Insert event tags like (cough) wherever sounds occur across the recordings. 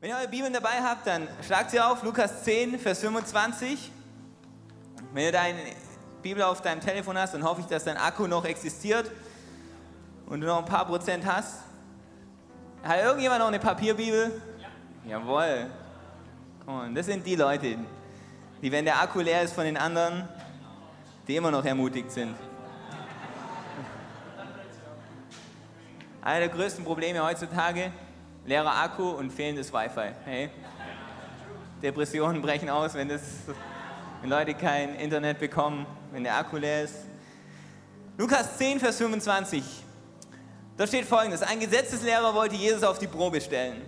Wenn ihr eure Bibeln dabei habt, dann schlagt sie auf, Lukas 10, Vers 25. Wenn ihr deine Bibel auf deinem Telefon hast, dann hoffe ich, dass dein Akku noch existiert und du noch ein paar Prozent hast. Hat irgendjemand noch eine Papierbibel? Ja. Jawohl. Und das sind die Leute, die, wenn der Akku leer ist von den anderen, die immer noch ermutigt sind. Einer der größten Probleme heutzutage, leerer Akku und fehlendes Wi-Fi. Hey? Depressionen brechen aus, wenn, das, wenn Leute kein Internet bekommen, wenn der Akku leer ist. Lukas 10, Vers 25. Da steht folgendes: Ein Gesetzeslehrer wollte Jesus auf die Probe stellen.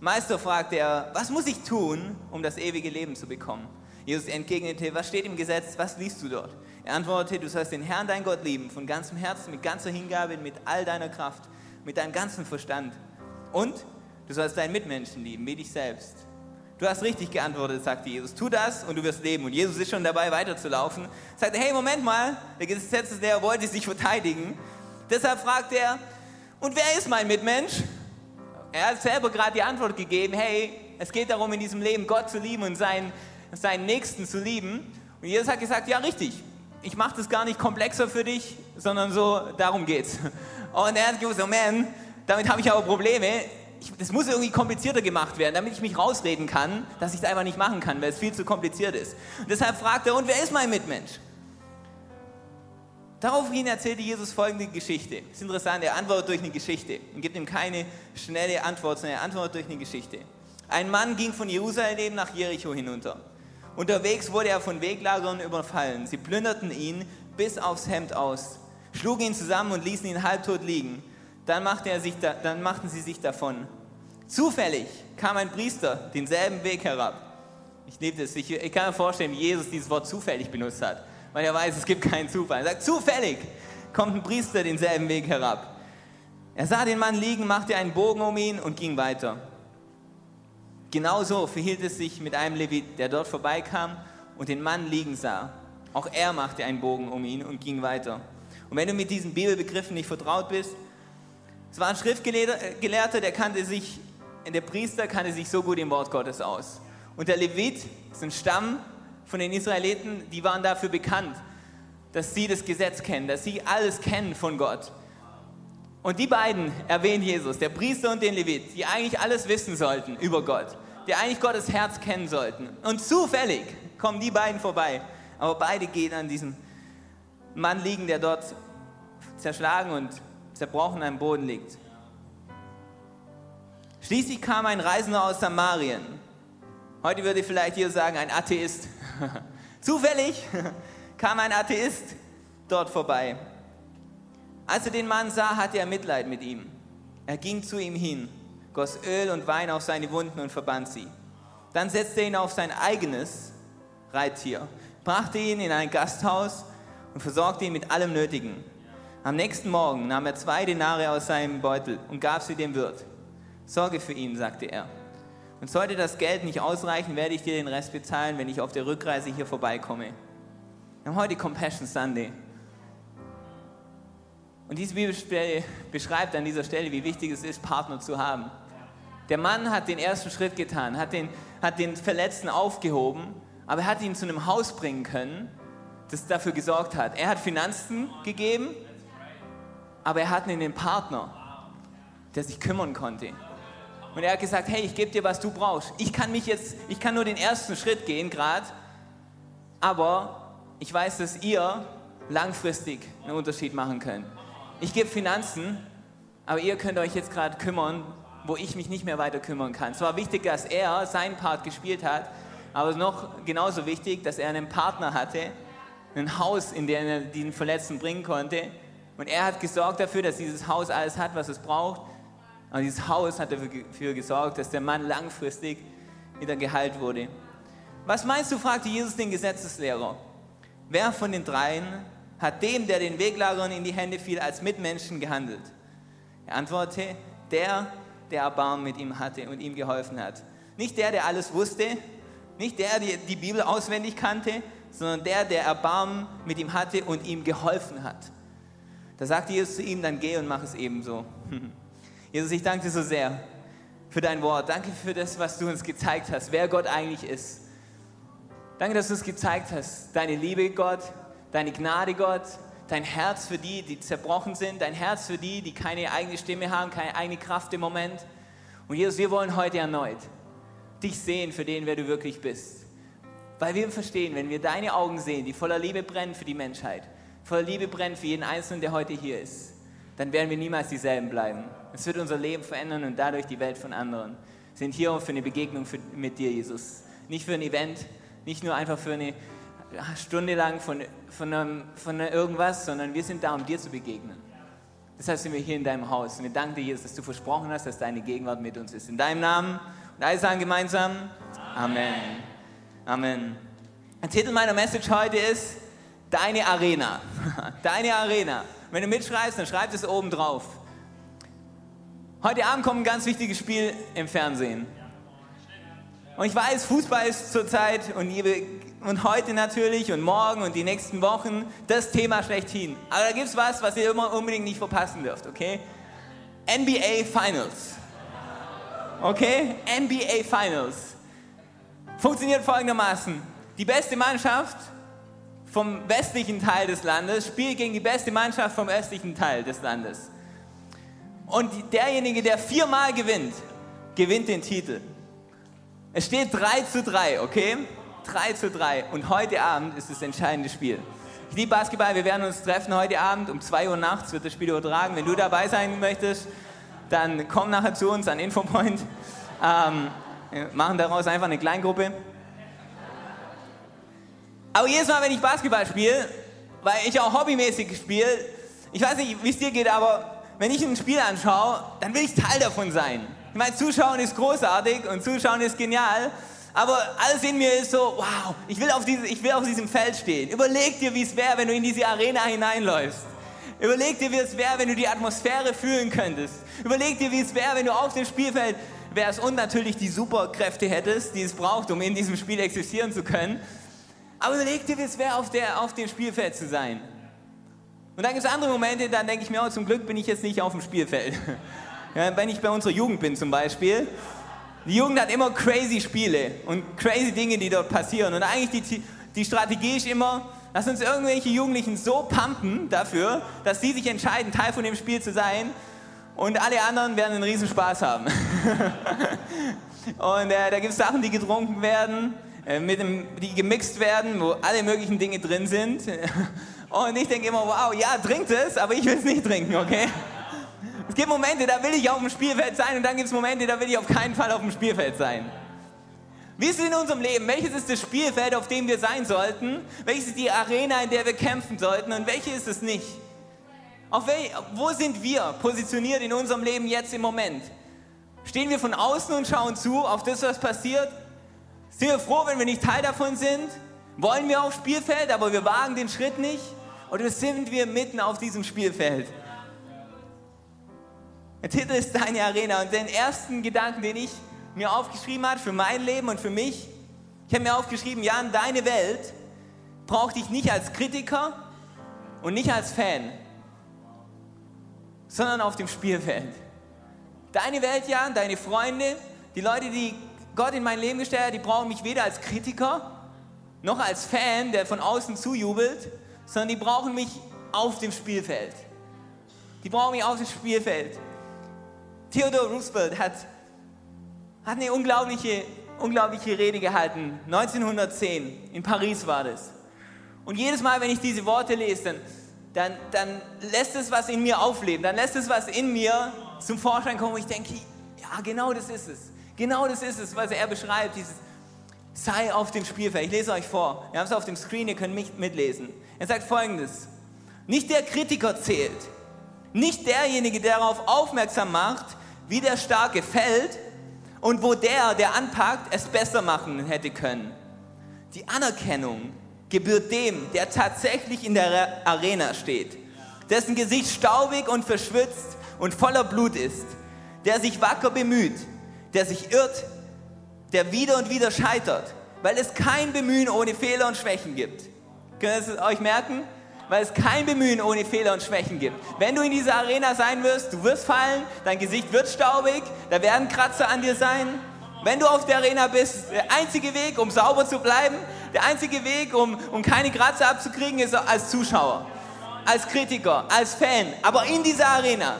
Meister fragte er, was muss ich tun, um das ewige Leben zu bekommen? Jesus entgegnete, was steht im Gesetz, was liest du dort? Er antwortete, du sollst den Herrn, dein Gott, lieben, von ganzem Herzen, mit ganzer Hingabe, mit all deiner Kraft, mit deinem ganzen Verstand. Und du sollst deinen Mitmenschen lieben, wie dich selbst. Du hast richtig geantwortet, sagte Jesus. Tu das und du wirst leben. Und Jesus ist schon dabei, weiterzulaufen. Sagte, hey, Moment mal, der Gesetzeslehrer wollte sich verteidigen. Deshalb fragt er, und wer ist mein Mitmensch? Er hat selber gerade die Antwort gegeben, hey, es geht darum, in diesem Leben Gott zu lieben und seinen, seinen Nächsten zu lieben. Und Jesus hat gesagt, ja, richtig, ich mache das gar nicht komplexer für dich, sondern so, darum geht's. Und er hat gewusst, oh man, damit habe ich aber Probleme. Ich, das muss irgendwie komplizierter gemacht werden, damit ich mich rausreden kann, dass ich es einfach nicht machen kann, weil es viel zu kompliziert ist. Und deshalb fragt er, und wer ist mein Mitmensch? Daraufhin erzählte Jesus folgende Geschichte. Das ist interessant, er antwortet durch eine Geschichte und gibt ihm keine schnelle Antwort, sondern er antwortet durch eine Geschichte. Ein Mann ging von Jerusalem nach Jericho hinunter. Unterwegs wurde er von Weglagerern überfallen. Sie plünderten ihn bis aufs Hemd aus, schlugen ihn zusammen und ließen ihn halbtot liegen. Dann, machte er sich da, dann machten sie sich davon. Zufällig kam ein Priester denselben Weg herab. Ich das. Ich, ich kann mir vorstellen, wie Jesus dieses Wort zufällig benutzt hat, weil er weiß, es gibt keinen Zufall. Er sagt, zufällig kommt ein Priester denselben Weg herab. Er sah den Mann liegen, machte einen Bogen um ihn und ging weiter. Genauso verhielt es sich mit einem Levit, der dort vorbeikam und den Mann liegen sah. Auch er machte einen Bogen um ihn und ging weiter. Und wenn du mit diesen Bibelbegriffen nicht vertraut bist, es war ein Schriftgelehrter, der kannte sich, der Priester kannte sich so gut im Wort Gottes aus. Und der Levit ist ein Stamm von den Israeliten, die waren dafür bekannt, dass sie das Gesetz kennen, dass sie alles kennen von Gott. Und die beiden erwähnt Jesus, der Priester und den Levit, die eigentlich alles wissen sollten über Gott die eigentlich Gottes Herz kennen sollten. Und zufällig kommen die beiden vorbei. Aber beide gehen an diesem Mann liegen, der dort zerschlagen und zerbrochen am Boden liegt. Schließlich kam ein Reisender aus Samarien. Heute würde vielleicht hier sagen, ein Atheist. (laughs) Zufällig (laughs) kam ein Atheist dort vorbei. Als er den Mann sah, hatte er Mitleid mit ihm. Er ging zu ihm hin goss Öl und Wein auf seine Wunden und verband sie. Dann setzte er ihn auf sein eigenes Reittier, brachte ihn in ein Gasthaus und versorgte ihn mit allem Nötigen. Am nächsten Morgen nahm er zwei Denare aus seinem Beutel und gab sie dem Wirt. Sorge für ihn, sagte er. Und sollte das Geld nicht ausreichen, werde ich dir den Rest bezahlen, wenn ich auf der Rückreise hier vorbeikomme. Wir haben heute Compassion Sunday. Und diese Bibelstelle beschreibt an dieser Stelle, wie wichtig es ist, Partner zu haben. Der Mann hat den ersten Schritt getan, hat den, hat den Verletzten aufgehoben, aber er hat ihn zu einem Haus bringen können, das dafür gesorgt hat. Er hat Finanzen gegeben, aber er hatte einen Partner, der sich kümmern konnte. Und er hat gesagt, hey, ich gebe dir, was du brauchst. Ich kann mich jetzt, ich kann nur den ersten Schritt gehen gerade, aber ich weiß, dass ihr langfristig einen Unterschied machen könnt. Ich gebe Finanzen, aber ihr könnt euch jetzt gerade kümmern wo ich mich nicht mehr weiter kümmern kann. Es war wichtig, dass er seinen Part gespielt hat, aber noch genauso wichtig, dass er einen Partner hatte, ein Haus, in dem er diesen Verletzten bringen konnte. Und er hat gesorgt dafür, dass dieses Haus alles hat, was es braucht. Und dieses Haus hat dafür gesorgt, dass der Mann langfristig wieder geheilt wurde. Was meinst du, fragte Jesus den Gesetzeslehrer. Wer von den dreien hat dem, der den Weglagerern in die Hände fiel, als Mitmenschen gehandelt? Er antwortete, der, der Erbarmen mit ihm hatte und ihm geholfen hat. Nicht der, der alles wusste, nicht der, der die Bibel auswendig kannte, sondern der, der Erbarmen mit ihm hatte und ihm geholfen hat. Da sagte Jesus zu ihm, dann geh und mach es ebenso. (laughs) Jesus, ich danke dir so sehr für dein Wort. Danke für das, was du uns gezeigt hast, wer Gott eigentlich ist. Danke, dass du uns gezeigt hast, deine Liebe, Gott, deine Gnade, Gott, dein Herz für die, die zerbrochen sind, dein Herz für die, die keine eigene Stimme haben, keine eigene Kraft im Moment. Und Jesus, wir wollen heute erneut dich sehen für den, wer du wirklich bist. Weil wir verstehen, wenn wir deine Augen sehen, die voller Liebe brennen für die Menschheit, voller Liebe brennen für jeden Einzelnen, der heute hier ist, dann werden wir niemals dieselben bleiben. Es wird unser Leben verändern und dadurch die Welt von anderen. Wir sind hier für eine Begegnung mit dir, Jesus. Nicht für ein Event, nicht nur einfach für eine Stunde lang von, von, einem, von irgendwas, sondern wir sind da, um dir zu begegnen. Deshalb sind wir hier in deinem Haus. Und wir danken dir, Jesus, dass du versprochen hast, dass deine Gegenwart mit uns ist. In deinem Namen und alle sagen gemeinsam Amen. Amen. Der Titel meiner Message heute ist Deine Arena. (laughs) Deine Arena. Wenn du mitschreibst, dann schreib es oben drauf. Heute Abend kommt ein ganz wichtiges Spiel im Fernsehen. Und ich weiß, Fußball ist zurzeit und, und heute natürlich und morgen und die nächsten Wochen das Thema schlechthin. Aber da gibt es was, was ihr immer unbedingt nicht verpassen dürft, okay? NBA Finals. Okay? NBA Finals. Funktioniert folgendermaßen. Die beste Mannschaft vom westlichen Teil des Landes spielt gegen die beste Mannschaft vom östlichen Teil des Landes. Und derjenige, der viermal gewinnt, gewinnt den Titel. Es steht 3 zu 3, okay? 3 zu 3. Und heute Abend ist das entscheidende Spiel. Ich liebe Basketball, wir werden uns treffen heute Abend. Um 2 Uhr nachts wird das Spiel übertragen. Wenn du dabei sein möchtest, dann komm nachher zu uns an Infopoint. Ähm, machen daraus einfach eine Kleingruppe. Aber jedes Mal, wenn ich Basketball spiele, weil ich auch hobbymäßig spiele, ich weiß nicht, wie es dir geht, aber wenn ich ein Spiel anschaue, dann will ich Teil davon sein. Ich meine, Zuschauen ist großartig und Zuschauen ist genial, aber alles in mir ist so, wow, ich will auf, diese, ich will auf diesem Feld stehen. Überleg dir, wie es wäre, wenn du in diese Arena hineinläufst. Überleg dir, wie es wäre, wenn du die Atmosphäre fühlen könntest. Überleg dir, wie es wäre, wenn du auf dem Spielfeld wärst und natürlich die Superkräfte hättest, die es braucht, um in diesem Spiel existieren zu können. Aber überleg dir, wie es wäre, auf, auf dem Spielfeld zu sein. Und dann gibt es andere Momente, dann denke ich mir, oh, zum Glück bin ich jetzt nicht auf dem Spielfeld. (laughs) Ja, wenn ich bei unserer Jugend bin zum Beispiel. Die Jugend hat immer crazy Spiele und crazy Dinge, die dort passieren. Und eigentlich die, die Strategie ist immer, lass uns irgendwelche Jugendlichen so pumpen dafür, dass sie sich entscheiden, Teil von dem Spiel zu sein. Und alle anderen werden einen riesen Spaß haben. (laughs) und äh, da gibt es Sachen, die getrunken werden. Äh, mit dem, die gemixt werden, wo alle möglichen Dinge drin sind. (laughs) Und ich denke immer, wow, ja, trinkt es, aber ich will es nicht trinken, okay? Es gibt Momente, da will ich auf dem Spielfeld sein und dann gibt es Momente, da will ich auf keinen Fall auf dem Spielfeld sein. Wie ist es in unserem Leben? Welches ist das Spielfeld, auf dem wir sein sollten? Welches ist die Arena, in der wir kämpfen sollten? Und welche ist es nicht? Auf wel wo sind wir positioniert in unserem Leben jetzt im Moment? Stehen wir von außen und schauen zu auf das, was passiert? Sind wir froh, wenn wir nicht Teil davon sind? Wollen wir aufs Spielfeld, aber wir wagen den Schritt nicht? Oder sind wir mitten auf diesem Spielfeld? Der Titel ist Deine Arena und den ersten Gedanken, den ich mir aufgeschrieben habe für mein Leben und für mich, ich habe mir aufgeschrieben, Jan, deine Welt braucht dich nicht als Kritiker und nicht als Fan, sondern auf dem Spielfeld. Deine Welt, Jan, deine Freunde, die Leute, die Gott in mein Leben gestellt hat, die brauchen mich weder als Kritiker noch als Fan, der von außen zujubelt, sondern die brauchen mich auf dem Spielfeld. Die brauchen mich auf dem Spielfeld. Theodore Roosevelt hat, hat eine unglaubliche, unglaubliche Rede gehalten. 1910, in Paris war das. Und jedes Mal, wenn ich diese Worte lese, dann, dann, dann lässt es was in mir aufleben. Dann lässt es was in mir zum Vorschein kommen, wo ich denke, ja, genau das ist es. Genau das ist es, was er beschreibt, dieses sei auf dem Spielfeld. Ich lese euch vor. Wir haben es auf dem Screen, ihr könnt mich mitlesen. Er sagt folgendes. Nicht der Kritiker zählt. Nicht derjenige, der darauf aufmerksam macht, wie der Starke fällt und wo der, der anpackt, es besser machen hätte können. Die Anerkennung gebührt dem, der tatsächlich in der Arena steht, dessen Gesicht staubig und verschwitzt und voller Blut ist, der sich wacker bemüht, der sich irrt, der wieder und wieder scheitert, weil es kein Bemühen ohne Fehler und Schwächen gibt. Könnt ihr es euch merken? weil es kein Bemühen ohne Fehler und Schwächen gibt. Wenn du in dieser Arena sein wirst, du wirst fallen, dein Gesicht wird staubig, da werden Kratzer an dir sein. Wenn du auf der Arena bist, der einzige Weg, um sauber zu bleiben, der einzige Weg, um, um keine Kratzer abzukriegen, ist als Zuschauer, als Kritiker, als Fan. Aber in dieser Arena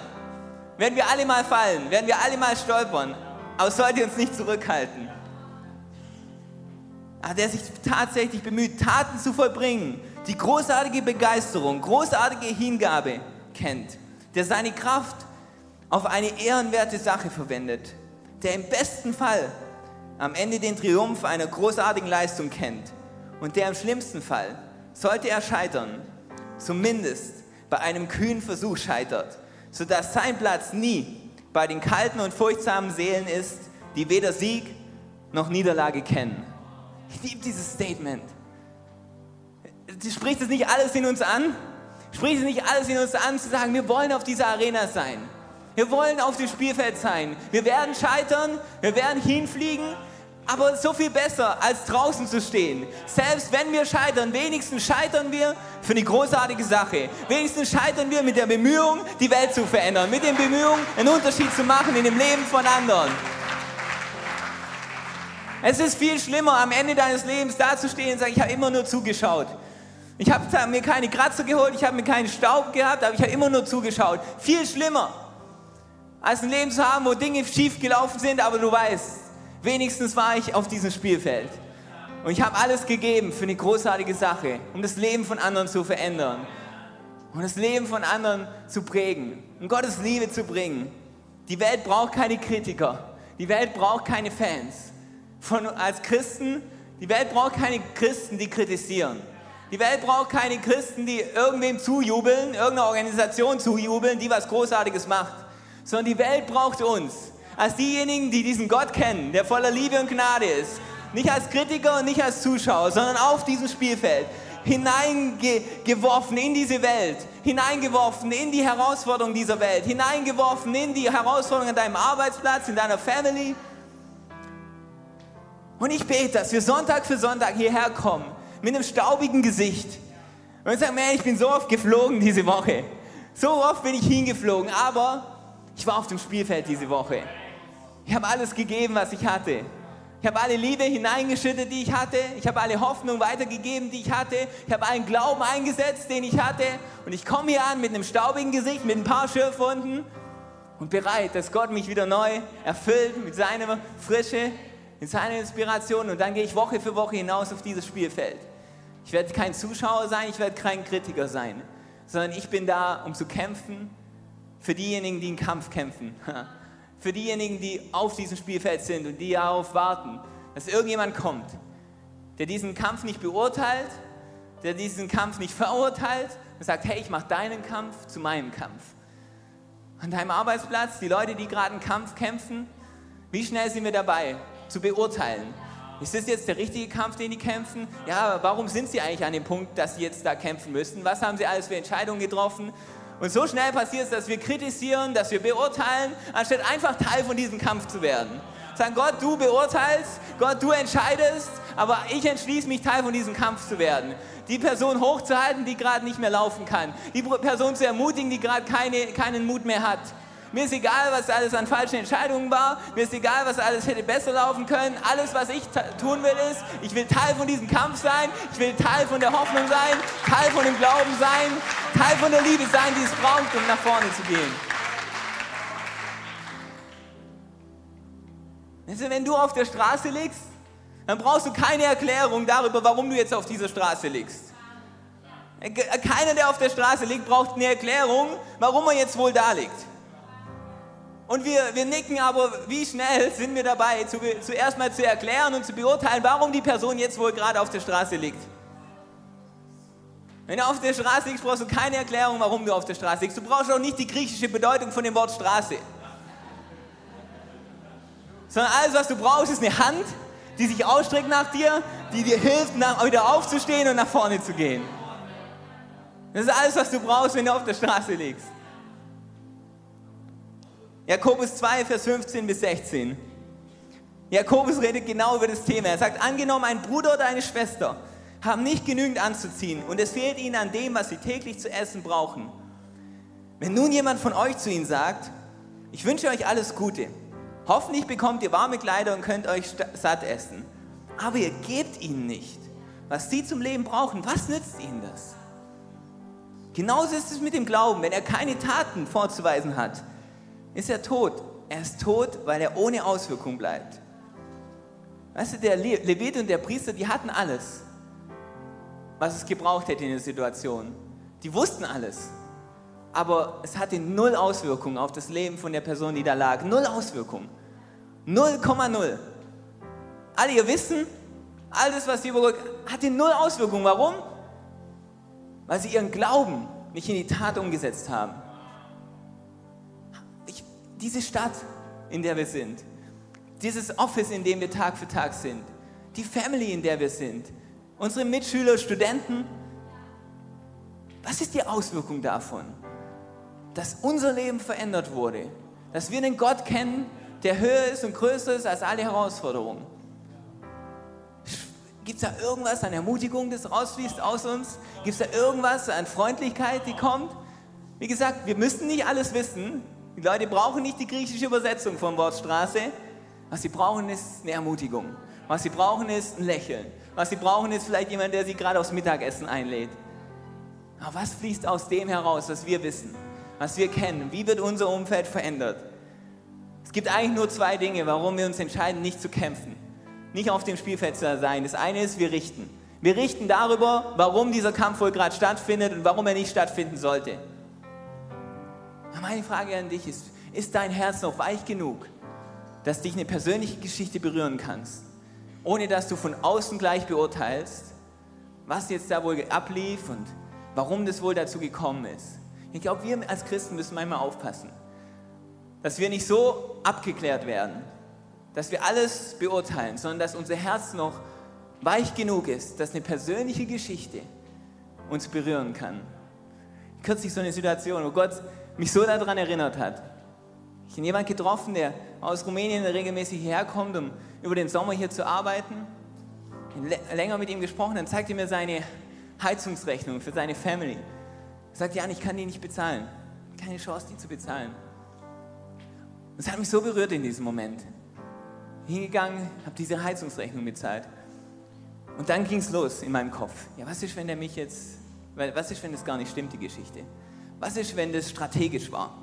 werden wir alle mal fallen, werden wir alle mal stolpern, aber es sollte uns nicht zurückhalten. Aber der sich tatsächlich bemüht, Taten zu vollbringen, die großartige Begeisterung, großartige Hingabe kennt, der seine Kraft auf eine ehrenwerte Sache verwendet, der im besten Fall am Ende den Triumph einer großartigen Leistung kennt und der im schlimmsten Fall, sollte er scheitern, zumindest bei einem kühnen Versuch scheitert, sodass sein Platz nie bei den kalten und furchtsamen Seelen ist, die weder Sieg noch Niederlage kennen. Ich liebe dieses Statement. Spricht es nicht alles in uns an? Spricht es nicht alles in uns an, zu sagen, wir wollen auf dieser Arena sein. Wir wollen auf dem Spielfeld sein. Wir werden scheitern, wir werden hinfliegen, aber so viel besser, als draußen zu stehen. Selbst wenn wir scheitern, wenigstens scheitern wir für eine großartige Sache. Wenigstens scheitern wir mit der Bemühung, die Welt zu verändern. Mit den Bemühungen, einen Unterschied zu machen in dem Leben von anderen. Es ist viel schlimmer, am Ende deines Lebens dazustehen und zu sagen, ich habe immer nur zugeschaut. Ich habe mir keine Kratzer geholt, ich habe mir keinen Staub gehabt, aber ich habe immer nur zugeschaut. Viel schlimmer als ein Leben zu haben, wo Dinge schief gelaufen sind, aber du weißt, wenigstens war ich auf diesem Spielfeld. Und ich habe alles gegeben für eine großartige Sache, um das Leben von anderen zu verändern. Und das Leben von anderen zu prägen. Und Gottes Liebe zu bringen. Die Welt braucht keine Kritiker. Die Welt braucht keine Fans. Von, als Christen, die Welt braucht keine Christen, die kritisieren. Die Welt braucht keine Christen, die irgendwem zujubeln, irgendeiner Organisation zujubeln, die was Großartiges macht sondern die Welt braucht uns als diejenigen, die diesen Gott kennen, der voller Liebe und Gnade ist. Nicht als Kritiker und nicht als Zuschauer, sondern auf diesem Spielfeld hineingeworfen in diese Welt, hineingeworfen in die Herausforderungen dieser Welt, hineingeworfen in die Herausforderungen an deinem Arbeitsplatz, in deiner Family. Und ich bete, dass wir Sonntag für Sonntag hierher kommen mit einem staubigen Gesicht. Und ich sage, man, ich bin so oft geflogen diese Woche. So oft bin ich hingeflogen, aber ich war auf dem Spielfeld diese Woche. Ich habe alles gegeben, was ich hatte. Ich habe alle Liebe hineingeschüttet, die ich hatte. Ich habe alle Hoffnung weitergegeben, die ich hatte. Ich habe allen Glauben eingesetzt, den ich hatte. Und ich komme hier an mit einem staubigen Gesicht, mit ein paar Schürfwunden und bereit, dass Gott mich wieder neu erfüllt mit seiner Frische, mit seiner Inspiration. Und dann gehe ich Woche für Woche hinaus auf dieses Spielfeld. Ich werde kein Zuschauer sein, ich werde kein Kritiker sein, sondern ich bin da, um zu kämpfen für diejenigen, die einen Kampf kämpfen, (laughs) für diejenigen, die auf diesem Spielfeld sind und die darauf warten, dass irgendjemand kommt, der diesen Kampf nicht beurteilt, der diesen Kampf nicht verurteilt und sagt, hey, ich mache deinen Kampf zu meinem Kampf. An deinem Arbeitsplatz, die Leute, die gerade einen Kampf kämpfen, wie schnell sind wir dabei zu beurteilen? Ist das jetzt der richtige Kampf, den die kämpfen? Ja, warum sind sie eigentlich an dem Punkt, dass sie jetzt da kämpfen müssten? Was haben sie alles für Entscheidungen getroffen? Und so schnell passiert es, dass wir kritisieren, dass wir beurteilen, anstatt einfach Teil von diesem Kampf zu werden. Sagen, Gott, du beurteilst, Gott, du entscheidest, aber ich entschließe mich, Teil von diesem Kampf zu werden. Die Person hochzuhalten, die gerade nicht mehr laufen kann. Die Person zu ermutigen, die gerade keine, keinen Mut mehr hat. Mir ist egal, was alles an falschen Entscheidungen war. Mir ist egal, was alles hätte besser laufen können. Alles, was ich tun will, ist, ich will Teil von diesem Kampf sein. Ich will Teil von der Hoffnung sein. Teil von dem Glauben sein. Teil von der Liebe sein, die es braucht, um nach vorne zu gehen. Wenn du auf der Straße liegst, dann brauchst du keine Erklärung darüber, warum du jetzt auf dieser Straße liegst. Keiner, der auf der Straße liegt, braucht eine Erklärung, warum er jetzt wohl da liegt. Und wir, wir nicken aber, wie schnell sind wir dabei, zu, zuerst mal zu erklären und zu beurteilen, warum die Person jetzt wohl gerade auf der Straße liegt. Wenn du auf der Straße liegst, brauchst du keine Erklärung, warum du auf der Straße liegst. Du brauchst auch nicht die griechische Bedeutung von dem Wort Straße. Sondern alles, was du brauchst, ist eine Hand, die sich ausstreckt nach dir, die dir hilft, wieder aufzustehen und nach vorne zu gehen. Das ist alles, was du brauchst, wenn du auf der Straße liegst. Jakobus 2, Vers 15 bis 16. Jakobus redet genau über das Thema. Er sagt, angenommen, ein Bruder oder eine Schwester haben nicht genügend anzuziehen und es fehlt ihnen an dem, was sie täglich zu essen brauchen. Wenn nun jemand von euch zu ihnen sagt, ich wünsche euch alles Gute, hoffentlich bekommt ihr warme Kleider und könnt euch satt essen, aber ihr gebt ihnen nicht, was sie zum Leben brauchen, was nützt ihnen das? Genauso ist es mit dem Glauben. Wenn er keine Taten vorzuweisen hat, ist er tot. Er ist tot, weil er ohne Auswirkung bleibt. Weißt du, der Levit und der Priester, die hatten alles, was es gebraucht hätte in der Situation. Die wussten alles. Aber es hatte null Auswirkung auf das Leben von der Person, die da lag. Null Auswirkung. 0,0. Alle ihr Wissen, alles, was sie überrückt, hatte null Auswirkung. Warum? Weil sie ihren Glauben nicht in die Tat umgesetzt haben. Diese Stadt, in der wir sind, dieses Office, in dem wir Tag für Tag sind, die Family, in der wir sind, unsere Mitschüler, Studenten. Was ist die Auswirkung davon? Dass unser Leben verändert wurde, dass wir einen Gott kennen, der höher ist und größer ist als alle Herausforderungen. Gibt es da irgendwas an Ermutigung, das rausfließt aus uns? Gibt es da irgendwas an Freundlichkeit, die kommt? Wie gesagt, wir müssen nicht alles wissen. Die Leute brauchen nicht die griechische Übersetzung vom Wort Straße. Was sie brauchen, ist eine Ermutigung. Was sie brauchen, ist ein Lächeln. Was sie brauchen, ist vielleicht jemand, der sie gerade aufs Mittagessen einlädt. Aber was fließt aus dem heraus, was wir wissen, was wir kennen? Wie wird unser Umfeld verändert? Es gibt eigentlich nur zwei Dinge, warum wir uns entscheiden, nicht zu kämpfen, nicht auf dem Spielfeld zu sein. Das eine ist, wir richten. Wir richten darüber, warum dieser Kampf wohl gerade stattfindet und warum er nicht stattfinden sollte. Meine Frage an dich ist, ist dein Herz noch weich genug, dass dich eine persönliche Geschichte berühren kannst, ohne dass du von außen gleich beurteilst, was jetzt da wohl ablief und warum das wohl dazu gekommen ist. Ich glaube, wir als Christen müssen manchmal aufpassen, dass wir nicht so abgeklärt werden, dass wir alles beurteilen, sondern dass unser Herz noch weich genug ist, dass eine persönliche Geschichte uns berühren kann. Kürzlich so eine Situation, wo Gott mich so daran erinnert hat, ich habe jemanden getroffen, der aus Rumänien regelmäßig herkommt, um über den Sommer hier zu arbeiten. Länger mit ihm gesprochen, dann zeigt er mir seine Heizungsrechnung für seine Family. Er sagt, Jan, ich kann die nicht bezahlen. Keine Chance, die zu bezahlen. Das hat mich so berührt in diesem Moment. Hingegangen, habe diese Heizungsrechnung bezahlt. Und dann ging es los in meinem Kopf. Ja, was ist, wenn der mich jetzt, was ist, wenn das gar nicht stimmt, die Geschichte? Was ist, wenn das strategisch war?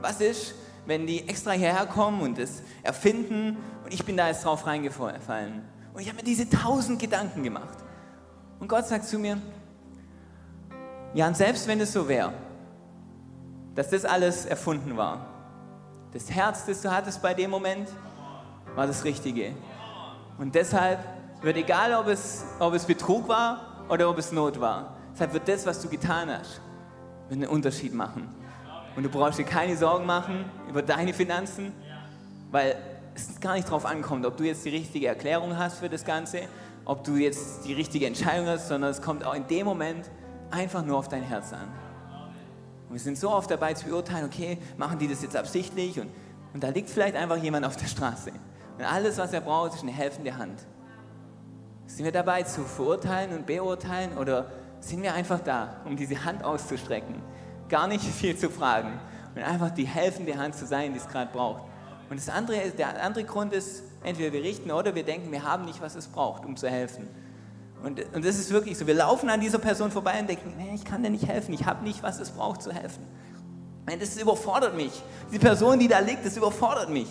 Was ist, wenn die extra hierher kommen und es erfinden und ich bin da jetzt drauf reingefallen. Und ich habe mir diese tausend Gedanken gemacht. Und Gott sagt zu mir, ja, und selbst wenn es so wäre, dass das alles erfunden war, das Herz, das du hattest bei dem Moment, war das Richtige. Und deshalb wird egal, ob es, ob es Betrug war oder ob es Not war, deshalb wird das, was du getan hast, einen Unterschied machen. Und du brauchst dir keine Sorgen machen über deine Finanzen, weil es gar nicht darauf ankommt, ob du jetzt die richtige Erklärung hast für das Ganze, ob du jetzt die richtige Entscheidung hast, sondern es kommt auch in dem Moment einfach nur auf dein Herz an. Und wir sind so oft dabei zu beurteilen, okay, machen die das jetzt absichtlich? Und, und da liegt vielleicht einfach jemand auf der Straße. Und alles, was er braucht, ist eine helfende Hand. Sind wir dabei zu verurteilen und beurteilen oder sind wir einfach da, um diese Hand auszustrecken? gar nicht (laughs) viel zu fragen und einfach die helfende Hand zu sein, die es gerade braucht. Und das andere, der andere Grund ist, entweder wir richten oder wir denken, wir haben nicht, was es braucht, um zu helfen. Und, und das ist wirklich so. Wir laufen an dieser Person vorbei und denken, nee, ich kann dir nicht helfen, ich habe nicht, was es braucht zu helfen. Das überfordert mich. Die Person, die da liegt, das überfordert mich.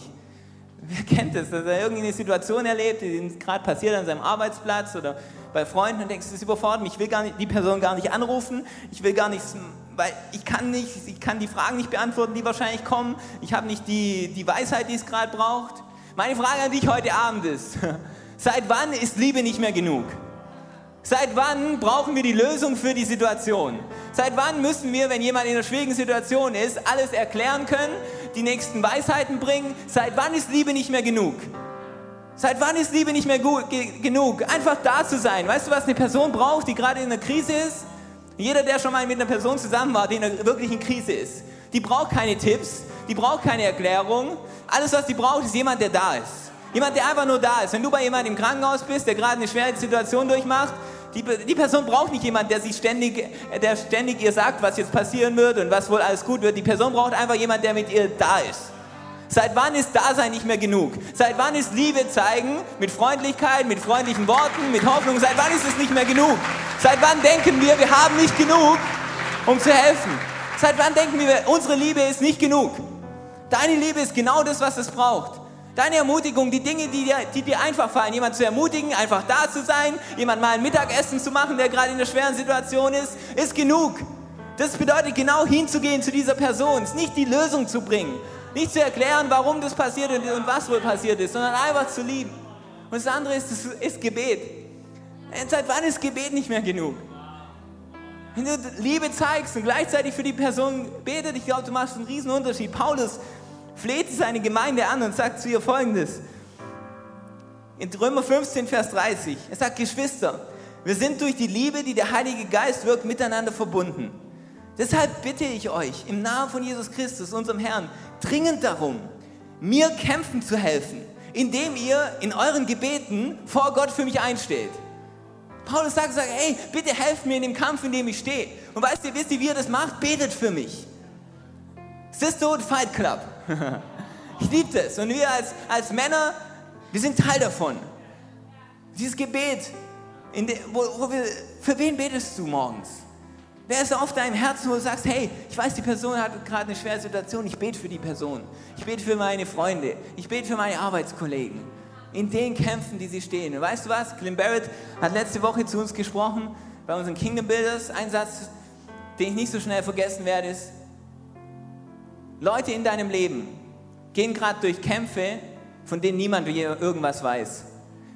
(laughs) Wer kennt das, dass er irgendwie eine Situation erlebt, die gerade passiert an seinem Arbeitsplatz oder bei Freunden und denkst, das überfordert mich, ich will gar nicht, die Person gar nicht anrufen, ich will gar nichts weil ich kann nicht, ich kann die Fragen nicht beantworten, die wahrscheinlich kommen. Ich habe nicht die, die Weisheit, die es gerade braucht. Meine Frage an dich heute Abend ist, (laughs) seit wann ist Liebe nicht mehr genug? Seit wann brauchen wir die Lösung für die Situation? Seit wann müssen wir, wenn jemand in einer schwierigen Situation ist, alles erklären können, die nächsten Weisheiten bringen? Seit wann ist Liebe nicht mehr genug? Seit wann ist Liebe nicht mehr genug? Einfach da zu sein. Weißt du, was eine Person braucht, die gerade in einer Krise ist? Jeder, der schon mal mit einer Person zusammen war, die in einer wirklichen Krise ist, die braucht keine Tipps, die braucht keine Erklärung. Alles, was die braucht, ist jemand, der da ist. Jemand, der einfach nur da ist. Wenn du bei jemandem im Krankenhaus bist, der gerade eine schwere Situation durchmacht, Die, die Person braucht nicht jemanden, der, sie ständig, der ständig ihr sagt, was jetzt passieren wird und was wohl alles gut wird. Die Person braucht einfach jemanden, der mit ihr da ist. Seit wann ist Dasein nicht mehr genug? Seit wann ist Liebe zeigen mit Freundlichkeit, mit freundlichen Worten, mit Hoffnung? Seit wann ist es nicht mehr genug? Seit wann denken wir, wir haben nicht genug, um zu helfen? Seit wann denken wir, unsere Liebe ist nicht genug? Deine Liebe ist genau das, was es braucht. Deine Ermutigung, die Dinge, die dir, die dir einfach fallen, jemand zu ermutigen, einfach da zu sein, jemand mal ein Mittagessen zu machen, der gerade in einer schweren Situation ist, ist genug. Das bedeutet genau hinzugehen zu dieser Person, nicht die Lösung zu bringen, nicht zu erklären, warum das passiert ist und was wohl passiert ist, sondern einfach zu lieben. Und das andere ist, ist Gebet. Seit wann ist Gebet nicht mehr genug? Wenn du Liebe zeigst und gleichzeitig für die Person betet, ich glaube, du machst einen riesen Unterschied. Paulus fleht seine Gemeinde an und sagt zu ihr folgendes. In Römer 15, Vers 30. Er sagt, Geschwister, wir sind durch die Liebe, die der Heilige Geist wirkt, miteinander verbunden. Deshalb bitte ich euch im Namen von Jesus Christus, unserem Herrn, dringend darum, mir kämpfen zu helfen, indem ihr in euren Gebeten vor Gott für mich einsteht. Paulus sagt, sagt, hey, bitte helft mir in dem Kampf, in dem ich stehe. Und weißt ihr, wisst ihr, wie ihr das macht? Betet für mich. Sisterhood Fight Club. (laughs) ich liebe das. Und wir als, als Männer, wir sind Teil davon. Dieses Gebet, de, wo, wo wir, für wen betest du morgens? Wer ist auf deinem Herzen, wo du sagst, hey, ich weiß, die Person hat gerade eine schwere Situation, ich bete für die Person. Ich bete für meine Freunde. Ich bete für meine Arbeitskollegen. In den Kämpfen, die sie stehen. Und weißt du was? Clint Barrett hat letzte Woche zu uns gesprochen, bei unseren Kingdom Builders. Ein Satz, den ich nicht so schnell vergessen werde, ist, Leute in deinem Leben gehen gerade durch Kämpfe, von denen niemand irgendwas weiß.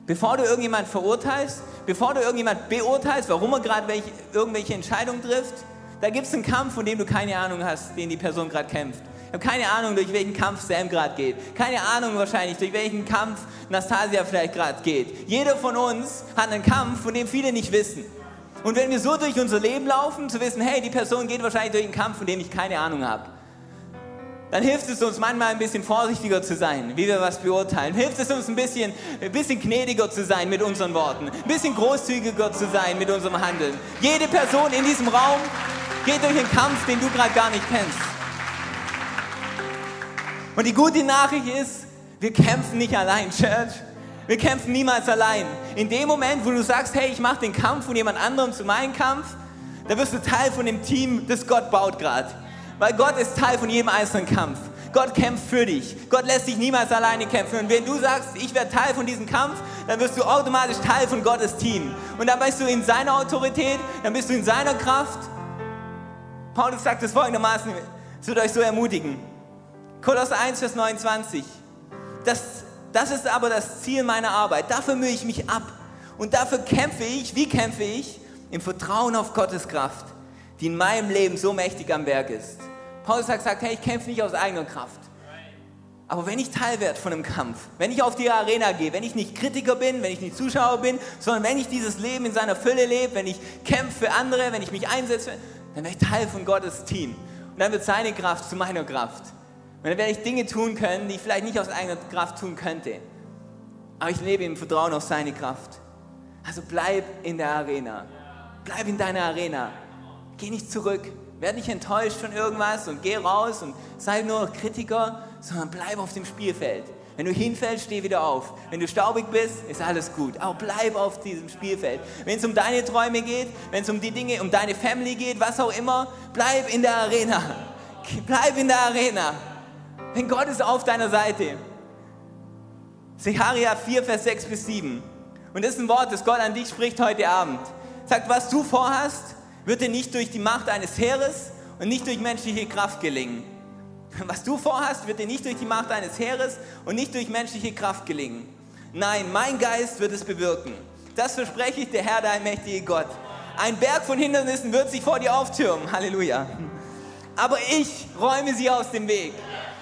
Bevor du irgendjemand verurteilst, bevor du irgendjemand beurteilst, warum er gerade irgendwelche Entscheidungen trifft, da gibt es einen Kampf, von dem du keine Ahnung hast, den die Person gerade kämpft. Ich habe keine Ahnung, durch welchen Kampf Sam gerade geht. Keine Ahnung wahrscheinlich, durch welchen Kampf Nastasia vielleicht gerade geht. Jeder von uns hat einen Kampf, von dem viele nicht wissen. Und wenn wir so durch unser Leben laufen, zu wissen, hey, die Person geht wahrscheinlich durch einen Kampf, von dem ich keine Ahnung habe dann hilft es uns manchmal ein bisschen vorsichtiger zu sein, wie wir was beurteilen. Hilft es uns ein bisschen, ein bisschen gnädiger zu sein mit unseren Worten, ein bisschen großzügiger zu sein mit unserem Handeln. Jede Person in diesem Raum geht durch einen Kampf, den du gerade gar nicht kennst. Und die gute Nachricht ist, wir kämpfen nicht allein, Church. Wir kämpfen niemals allein. In dem Moment, wo du sagst, hey, ich mache den Kampf von jemand anderem zu meinem Kampf, da wirst du Teil von dem Team, das Gott baut gerade. Weil Gott ist Teil von jedem einzelnen Kampf. Gott kämpft für dich. Gott lässt dich niemals alleine kämpfen. Und wenn du sagst, ich werde Teil von diesem Kampf, dann wirst du automatisch Teil von Gottes Team. Und dann bist du in seiner Autorität, dann bist du in seiner Kraft. Paulus sagt es folgendermaßen, es wird euch so ermutigen. Kolosser 1, Vers 29. Das, das ist aber das Ziel meiner Arbeit. Dafür mühe ich mich ab. Und dafür kämpfe ich, wie kämpfe ich? Im Vertrauen auf Gottes Kraft, die in meinem Leben so mächtig am Werk ist. Paulus hat gesagt, hey, ich kämpfe nicht aus eigener Kraft. Aber wenn ich Teil werde von einem Kampf, wenn ich auf die Arena gehe, wenn ich nicht Kritiker bin, wenn ich nicht Zuschauer bin, sondern wenn ich dieses Leben in seiner Fülle lebe, wenn ich kämpfe für andere, wenn ich mich einsetze, dann werde ich Teil von Gottes Team. Und dann wird seine Kraft zu meiner Kraft. Und dann werde ich Dinge tun können, die ich vielleicht nicht aus eigener Kraft tun könnte. Aber ich lebe im Vertrauen auf seine Kraft. Also bleib in der Arena. Bleib in deiner Arena. Geh nicht zurück. Werd nicht enttäuscht von irgendwas und geh raus und sei nur Kritiker, sondern bleib auf dem Spielfeld. Wenn du hinfällst, steh wieder auf. Wenn du staubig bist, ist alles gut. Aber bleib auf diesem Spielfeld. Wenn es um deine Träume geht, wenn es um die Dinge, um deine Family geht, was auch immer, bleib in der Arena. (laughs) Bleib in der Arena. Denn Gott ist auf deiner Seite. Secharia 4, Vers 6 bis 7. Und das ist ein Wort, das Gott an dich spricht heute Abend. Sagt, was du vorhast, wird dir nicht durch die Macht eines Heeres und nicht durch menschliche Kraft gelingen. Was du vorhast, wird dir nicht durch die Macht eines Heeres und nicht durch menschliche Kraft gelingen. Nein, mein Geist wird es bewirken. Das verspreche ich der Herr, dein mächtige Gott. Ein Berg von Hindernissen wird sich vor dir auftürmen. Halleluja. Aber ich räume sie aus dem Weg.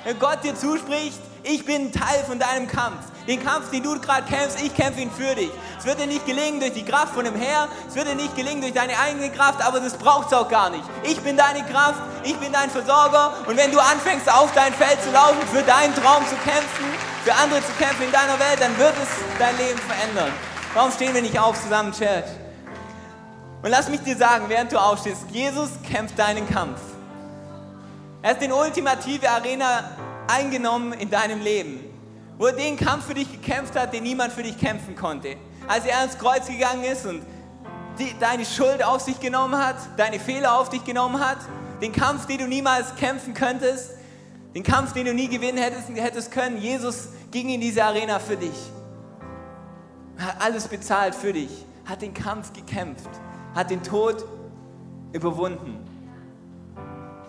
Wenn Gott dir zuspricht, ich bin Teil von deinem Kampf. Den Kampf, den du gerade kämpfst, ich kämpfe ihn für dich. Es wird dir nicht gelingen durch die Kraft von dem Herr, es wird dir nicht gelingen durch deine eigene Kraft, aber das braucht es auch gar nicht. Ich bin deine Kraft, ich bin dein Versorger und wenn du anfängst, auf dein Feld zu laufen, für deinen Traum zu kämpfen, für andere zu kämpfen in deiner Welt, dann wird es dein Leben verändern. Warum stehen wir nicht auf zusammen, Church? Und lass mich dir sagen, während du aufstehst, Jesus kämpft deinen Kampf. Er hat den ultimative Arena eingenommen in deinem Leben, wo er den Kampf für dich gekämpft hat, den niemand für dich kämpfen konnte. Als er ans Kreuz gegangen ist und die, deine Schuld auf sich genommen hat, deine Fehler auf dich genommen hat, den Kampf, den du niemals kämpfen könntest, den Kampf, den du nie gewinnen hättest, hättest können, Jesus ging in diese Arena für dich. Hat alles bezahlt für dich, hat den Kampf gekämpft, hat den Tod überwunden.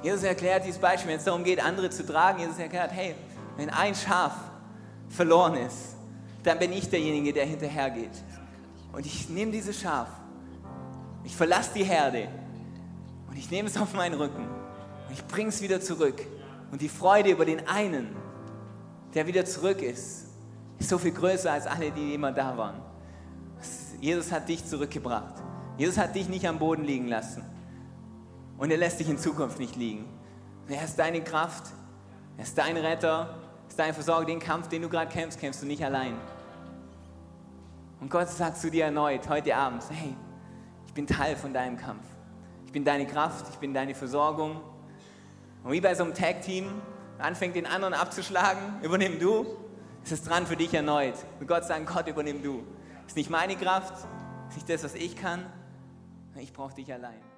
Jesus erklärt dieses Beispiel, wenn es darum geht, andere zu tragen. Jesus erklärt, hey, wenn ein Schaf verloren ist, dann bin ich derjenige, der hinterhergeht. Und ich nehme dieses Schaf, ich verlasse die Herde und ich nehme es auf meinen Rücken und ich bringe es wieder zurück. Und die Freude über den einen, der wieder zurück ist, ist so viel größer als alle, die immer da waren. Jesus hat dich zurückgebracht. Jesus hat dich nicht am Boden liegen lassen. Und er lässt dich in Zukunft nicht liegen. Er ist deine Kraft, er ist dein Retter, er ist dein Versorger. Den Kampf, den du gerade kämpfst, kämpfst du nicht allein. Und Gott sagt zu dir erneut heute Abend, hey, ich bin Teil von deinem Kampf. Ich bin deine Kraft, ich bin deine Versorgung. Und wie bei so einem Tag-Team anfängt, den anderen abzuschlagen, übernimm du, ist es dran für dich erneut. Und Gott sagt, Gott, übernimm du. Ist nicht meine Kraft, ist nicht das, was ich kann. Ich brauche dich allein.